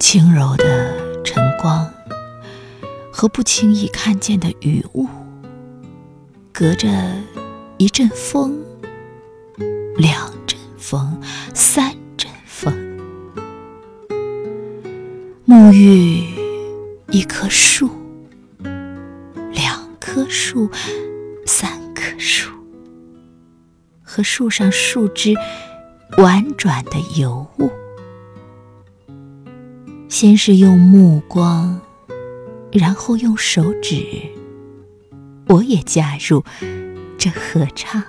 轻柔的晨光和不轻易看见的雨雾，隔着一阵风、两阵风、三阵风，沐浴一棵树、两棵树、三棵树，和树上树枝婉转的游舞。先是用目光，然后用手指，我也加入这合唱。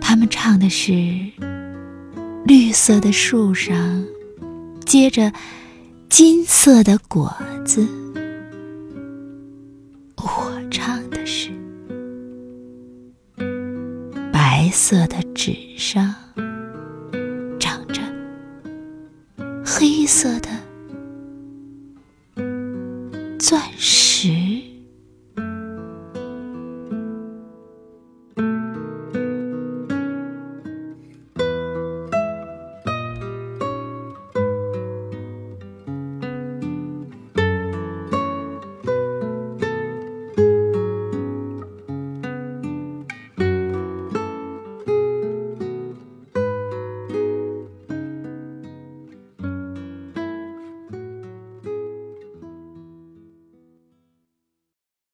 他们唱的是绿色的树上结着金色的果子，我唱的是白色的纸上。黑色的钻石。